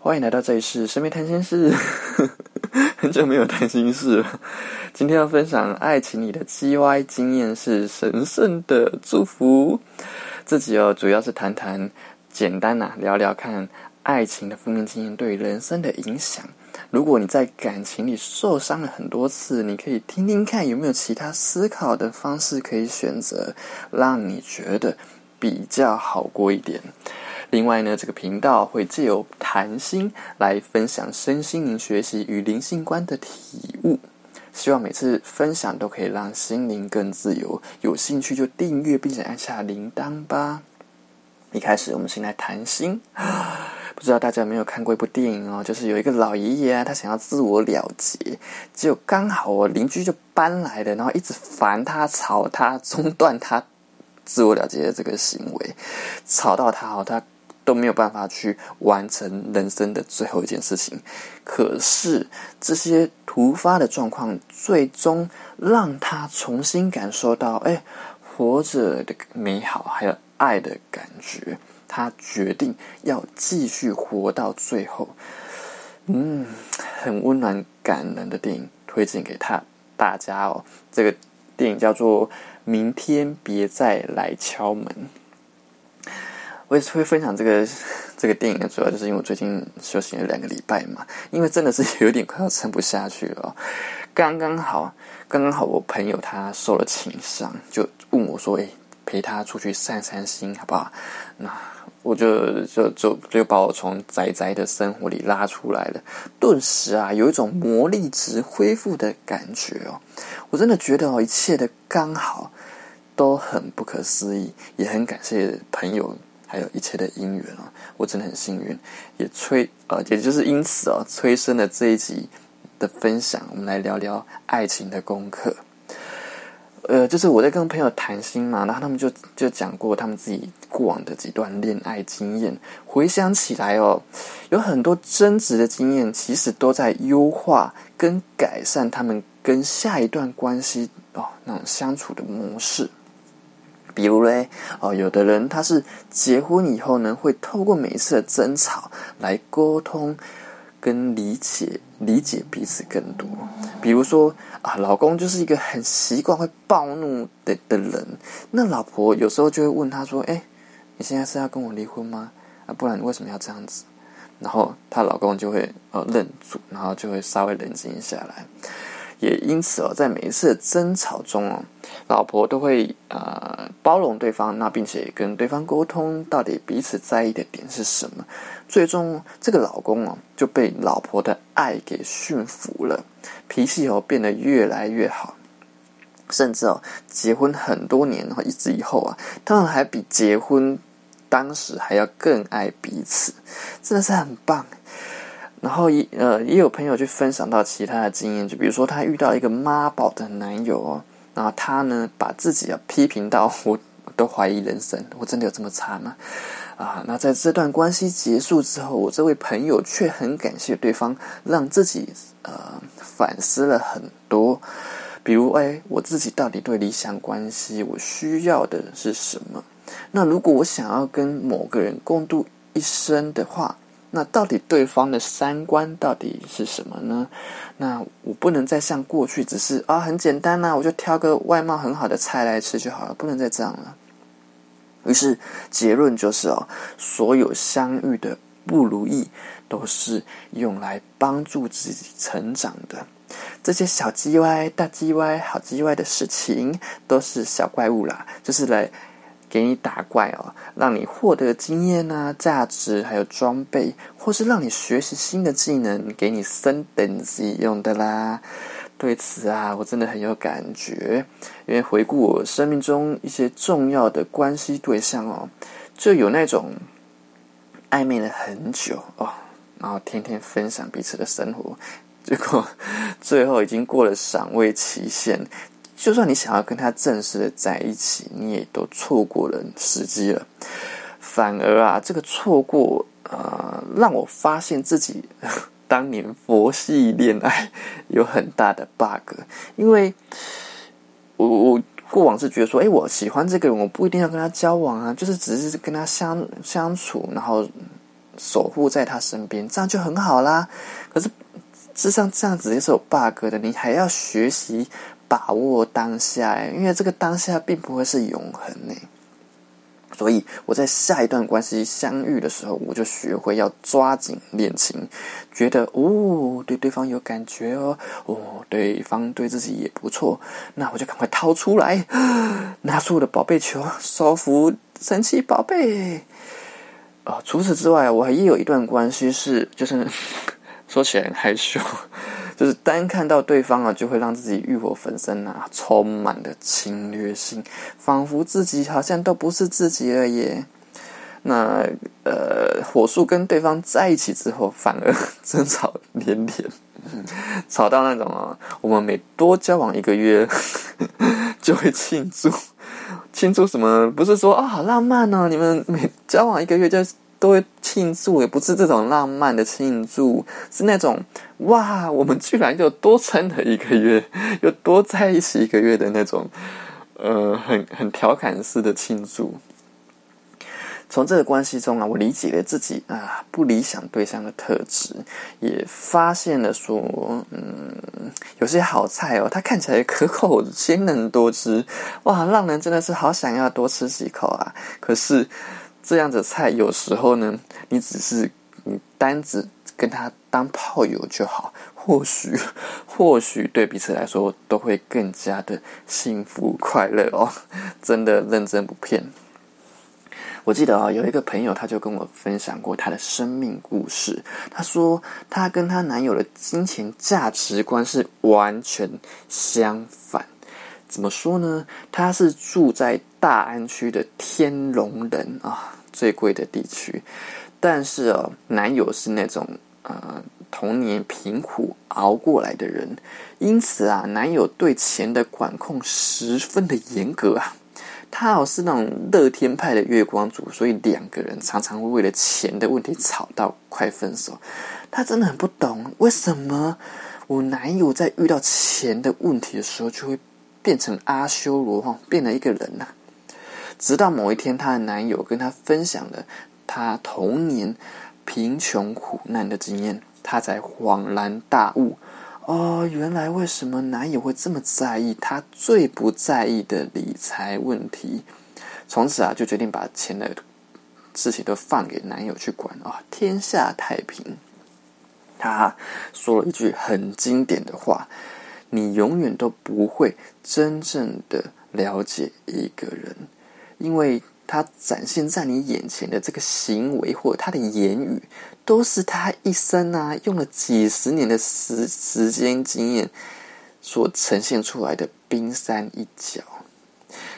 欢迎来到这一世神秘谈心室，很久没有谈心事了。今天要分享爱情里的 G Y 经验是神圣的祝福。自己哦，主要是谈谈简单呐，聊聊看爱情的负面经验对人生的影响。如果你在感情里受伤了很多次，你可以听听看有没有其他思考的方式可以选择，让你觉得比较好过一点。另外呢，这个频道会借由谈心来分享身心灵学习与灵性观的体悟，希望每次分享都可以让心灵更自由。有兴趣就订阅并且按下铃铛吧。一开始我们先来谈心，不知道大家有没有看过一部电影哦？就是有一个老爷爷啊，他想要自我了结，结果刚好我邻居就搬来了，然后一直烦他、吵他、中断他自我了结的这个行为，吵到他哦，他。都没有办法去完成人生的最后一件事情，可是这些突发的状况，最终让他重新感受到，哎，活着的美好，还有爱的感觉。他决定要继续活到最后。嗯，很温暖感人的电影，推荐给他大家哦。这个电影叫做《明天别再来敲门》。我也是会分享这个这个电影的，主要就是因为我最近休息了两个礼拜嘛，因为真的是有点快要撑不下去了。刚刚好，刚刚好，我朋友他受了情伤，就问我说：“哎，陪他出去散散心，好不好？”那我就就就就把我从宅宅的生活里拉出来了，顿时啊，有一种魔力值恢复的感觉哦。我真的觉得哦，一切的刚好都很不可思议，也很感谢朋友。还有一切的因缘啊，我真的很幸运，也催呃，也就是因此啊，催生了这一集的分享。我们来聊聊爱情的功课。呃，就是我在跟朋友谈心嘛，然后他们就就讲过他们自己过往的几段恋爱经验。回想起来哦，有很多争执的经验，其实都在优化跟改善他们跟下一段关系哦那种相处的模式。比如嘞，哦，有的人他是结婚以后呢，会透过每一次的争吵来沟通跟理解，理解彼此更多。比如说啊，老公就是一个很习惯会暴怒的的人，那老婆有时候就会问他说：“哎，你现在是要跟我离婚吗？啊，不然你为什么要这样子？”然后她老公就会呃愣住，然后就会稍微冷静下来。也因此哦，在每一次的争吵中哦，老婆都会呃包容对方，那并且跟对方沟通到底彼此在意的点是什么。最终，这个老公哦就被老婆的爱给驯服了，脾气哦变得越来越好，甚至哦结婚很多年后一直以后啊，他们还比结婚当时还要更爱彼此，真的是很棒。然后也呃也有朋友去分享到其他的经验，就比如说他遇到一个妈宝的男友哦，然后他呢把自己啊批评到我都怀疑人生，我真的有这么差吗？啊，那在这段关系结束之后，我这位朋友却很感谢对方，让自己呃反思了很多，比如哎我自己到底对理想关系我需要的是什么？那如果我想要跟某个人共度一生的话。那到底对方的三观到底是什么呢？那我不能再像过去，只是啊很简单呐，我就挑个外貌很好的菜来吃就好了，不能再这样了。于是结论就是哦，所有相遇的不如意，都是用来帮助自己成长的。这些小鸡歪、大鸡歪、好鸡歪的事情，都是小怪物啦，就是来。给你打怪哦，让你获得经验啊、价值，还有装备，或是让你学习新的技能，给你升等级用的啦。对此啊，我真的很有感觉，因为回顾我生命中一些重要的关系对象哦，就有那种暧昧了很久哦，然后天天分享彼此的生活，结果 最后已经过了赏味期限。就算你想要跟他正式的在一起，你也都错过了时机了。反而啊，这个错过啊，让我发现自己 当年佛系恋爱有很大的 bug。因为我我过往是觉得说，哎，我喜欢这个人，我不一定要跟他交往啊，就是只是跟他相相处，然后守护在他身边，这样就很好啦。可是，事实上这样子也是有 bug 的，你还要学习把握当下，因为这个当下并不会是永恒呢。所以我在下一段关系相遇的时候，我就学会要抓紧恋情，觉得哦，对对方有感觉哦，哦，对方对自己也不错，那我就赶快掏出来，拿出我的宝贝球，收服神奇宝贝。啊，除此之外，我还也有一段关系是，就是 说起来很害羞。就是单看到对方啊，就会让自己欲火焚身啊，充满了侵略性，仿佛自己好像都不是自己了耶。那呃，火速跟对方在一起之后，反而争吵连连，吵到那种啊，我们每多交往一个月 就会庆祝，庆祝什么？不是说啊，好浪漫哦，你们每交往一个月就。都会庆祝，也不是这种浪漫的庆祝，是那种哇，我们居然又多撑了一个月，又多在一起一个月的那种，呃，很很调侃式的庆祝。从这个关系中啊，我理解了自己啊不理想对象的特质，也发现了说，嗯，有些好菜哦，它看起来可口鲜嫩多汁，哇，让人真的是好想要多吃几口啊，可是。这样的菜有时候呢，你只是你单子跟他当炮友就好，或许 或许对彼此来说都会更加的幸福快乐哦，真的认真不骗。我记得啊，有一个朋友他就跟我分享过他的生命故事，他说他跟他男友的金钱价值观是完全相反。怎么说呢？他是住在大安区的天龙人啊。最贵的地区，但是哦，男友是那种呃童年贫苦熬过来的人，因此啊，男友对钱的管控十分的严格啊。他哦是那种乐天派的月光族，所以两个人常常会为了钱的问题吵到快分手。他真的很不懂，为什么我男友在遇到钱的问题的时候，就会变成阿修罗哈，变了一个人呐。直到某一天，她的男友跟她分享了她童年贫穷苦难的经验，她才恍然大悟：哦，原来为什么男友会这么在意他最不在意的理财问题？从此啊，就决定把钱的事情都放给男友去管啊，天下太平。他说了一句很经典的话：“你永远都不会真正的了解一个人。”因为他展现在你眼前的这个行为或者他的言语，都是他一生啊用了几十年的时时间经验所呈现出来的冰山一角。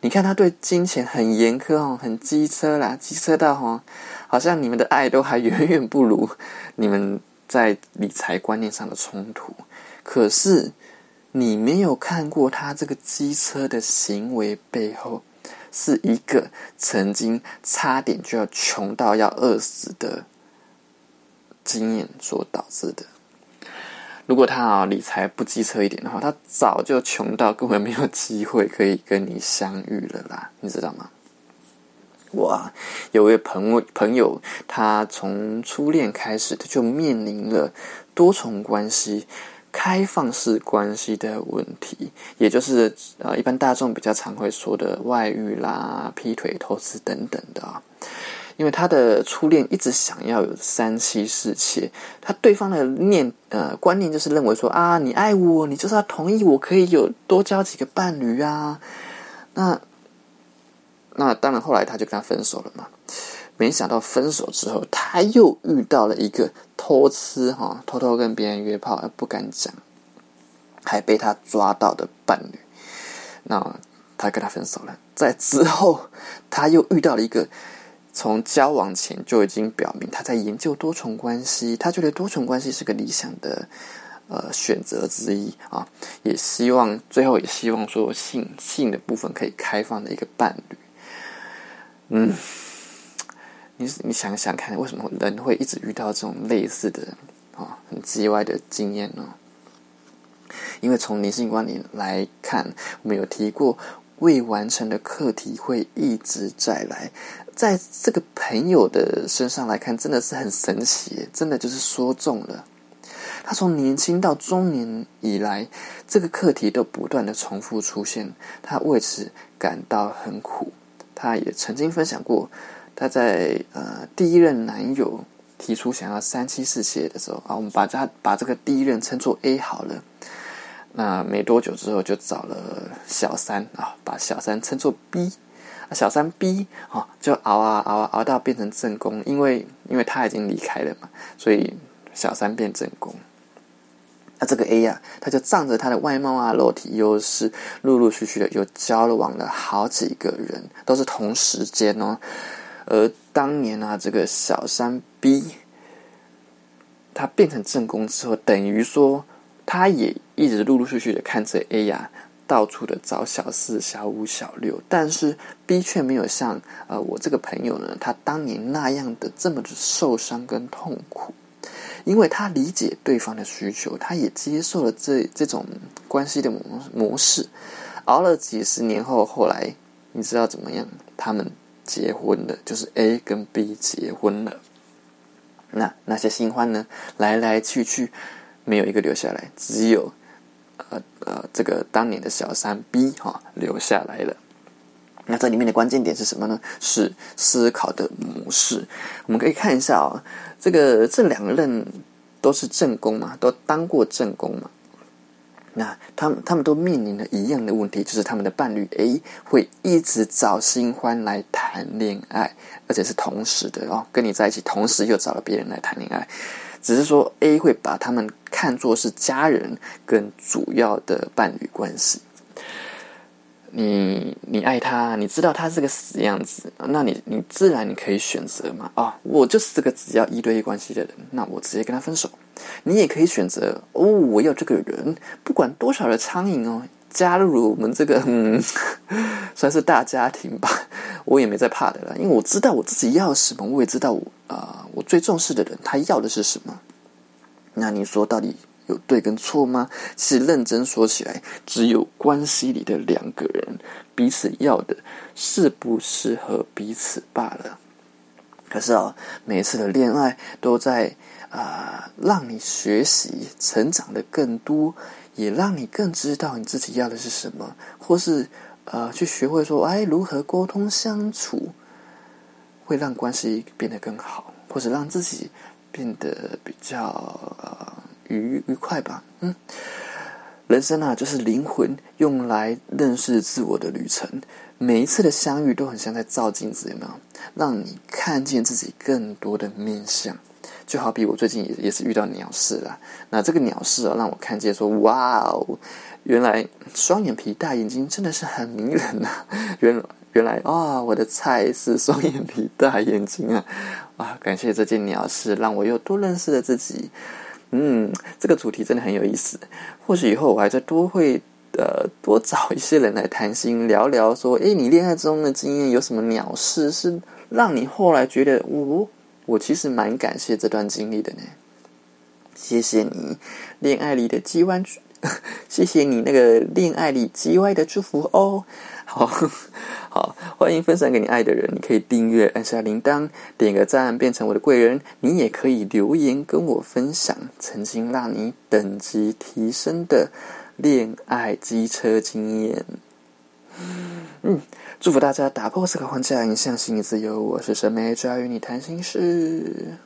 你看他对金钱很严苛哦，很机车啦，机车到哦，好像你们的爱都还远远不如你们在理财观念上的冲突。可是你没有看过他这个机车的行为背后。是一个曾经差点就要穷到要饿死的经验所导致的。如果他啊理财不机车一点的话，他早就穷到根本没有机会可以跟你相遇了啦，你知道吗？哇，有位朋友朋友，他从初恋开始，他就面临了多重关系。开放式关系的问题，也就是呃，一般大众比较常会说的外遇啦、劈腿、偷吃等等的啊。因为他的初恋一直想要有三妻四妾，他对方的念呃观念就是认为说啊，你爱我，你就是要同意我可以有多交几个伴侣啊。那那当然，后来他就跟他分手了嘛。没想到分手之后，他又遇到了一个偷吃哈，偷偷跟别人约炮而不敢讲，还被他抓到的伴侣。那他跟他分手了。在之后，他又遇到了一个从交往前就已经表明他在研究多重关系，他觉得多重关系是个理想的呃选择之一啊，也希望最后也希望说性性的部分可以开放的一个伴侣。嗯。你你想想看，为什么人会一直遇到这种类似的啊很叽歪的经验呢？因为从灵性观点来看，我们有提过，未完成的课题会一直再来，在这个朋友的身上来看，真的是很神奇，真的就是说中了。他从年轻到中年以来，这个课题都不断的重复出现，他为此感到很苦。他也曾经分享过，她在呃第一任男友提出想要三妻四妾的时候啊，我们把她把这个第一任称作 A 好了。那没多久之后就找了小三啊，把小三称作 B。啊，小三 B 啊，就熬啊熬啊熬到变成正宫，因为因为他已经离开了嘛，所以小三变正宫。那这个 A 呀，他就仗着他的外貌啊、肉体优势，陆陆续续的又交往了好几个人，都是同时间哦。而当年啊，这个小三 B，他变成正宫之后，等于说他也一直陆陆续续的看着 A 呀。到处的找小四、小五、小六，但是 B 却没有像呃我这个朋友呢，他当年那样的这么的受伤跟痛苦，因为他理解对方的需求，他也接受了这这种关系的模模式，熬了几十年后，后来你知道怎么样？他们结婚了，就是 A 跟 B 结婚了。那那些新欢呢，来来去去，没有一个留下来，只有。呃呃，这个当年的小三 B 哈留下来了。那这里面的关键点是什么呢？是思考的模式。我们可以看一下啊，这个这两个人都是正宫嘛，都当过正宫嘛。那他们他们都面临了一样的问题，就是他们的伴侣 A 会一直找新欢来谈恋爱，而且是同时的哦，跟你在一起，同时又找了别人来谈恋爱。只是说，A 会把他们看作是家人跟主要的伴侣关系。你你爱他，你知道他是个死样子，那你你自然你可以选择嘛。啊，我就是这个只要一对一关系的人，那我直接跟他分手。你也可以选择哦，我要这个人，不管多少的苍蝇哦，加入我们这个嗯，算是大家庭吧。我也没在怕的了，因为我知道我自己要什么，我也知道我啊，我最重视的人他要的是什么。那你说到底有对跟错吗？其实认真说起来，只有关系里的两个人彼此要的适不适合彼此罢了。可是啊，每一次的恋爱都在啊，让你学习成长的更多，也让你更知道你自己要的是什么，或是。呃，去学会说，哎，如何沟通相处，会让关系变得更好，或者让自己变得比较呃愉愉快吧。嗯，人生啊，就是灵魂用来认识自我的旅程。每一次的相遇都很像在照镜子，有没有？让你看见自己更多的面相。就好比我最近也也是遇到鸟事了，那这个鸟事啊，让我看见说，哇哦！原来双眼皮大眼睛真的是很迷人 呐！原原来啊，我的菜是双眼皮大眼睛啊！啊，感谢这件鸟事，让我又多认识了自己。嗯，这个主题真的很有意思。或许以后我还在多会呃多找一些人来谈心聊聊，说，诶，你恋爱中的经验有什么鸟事是让你后来觉得我我其实蛮感谢这段经历的呢？谢谢你，恋爱里的机弯。谢谢你那个恋爱里叽歪的祝福哦，好 好欢迎分享给你爱的人，你可以订阅按下铃铛，点个赞变成我的贵人，你也可以留言跟我分享曾经让你等级提升的恋爱机车经验。嗯，祝福大家打破思考框架，影响心理自由。我是神美，只要与你谈心事。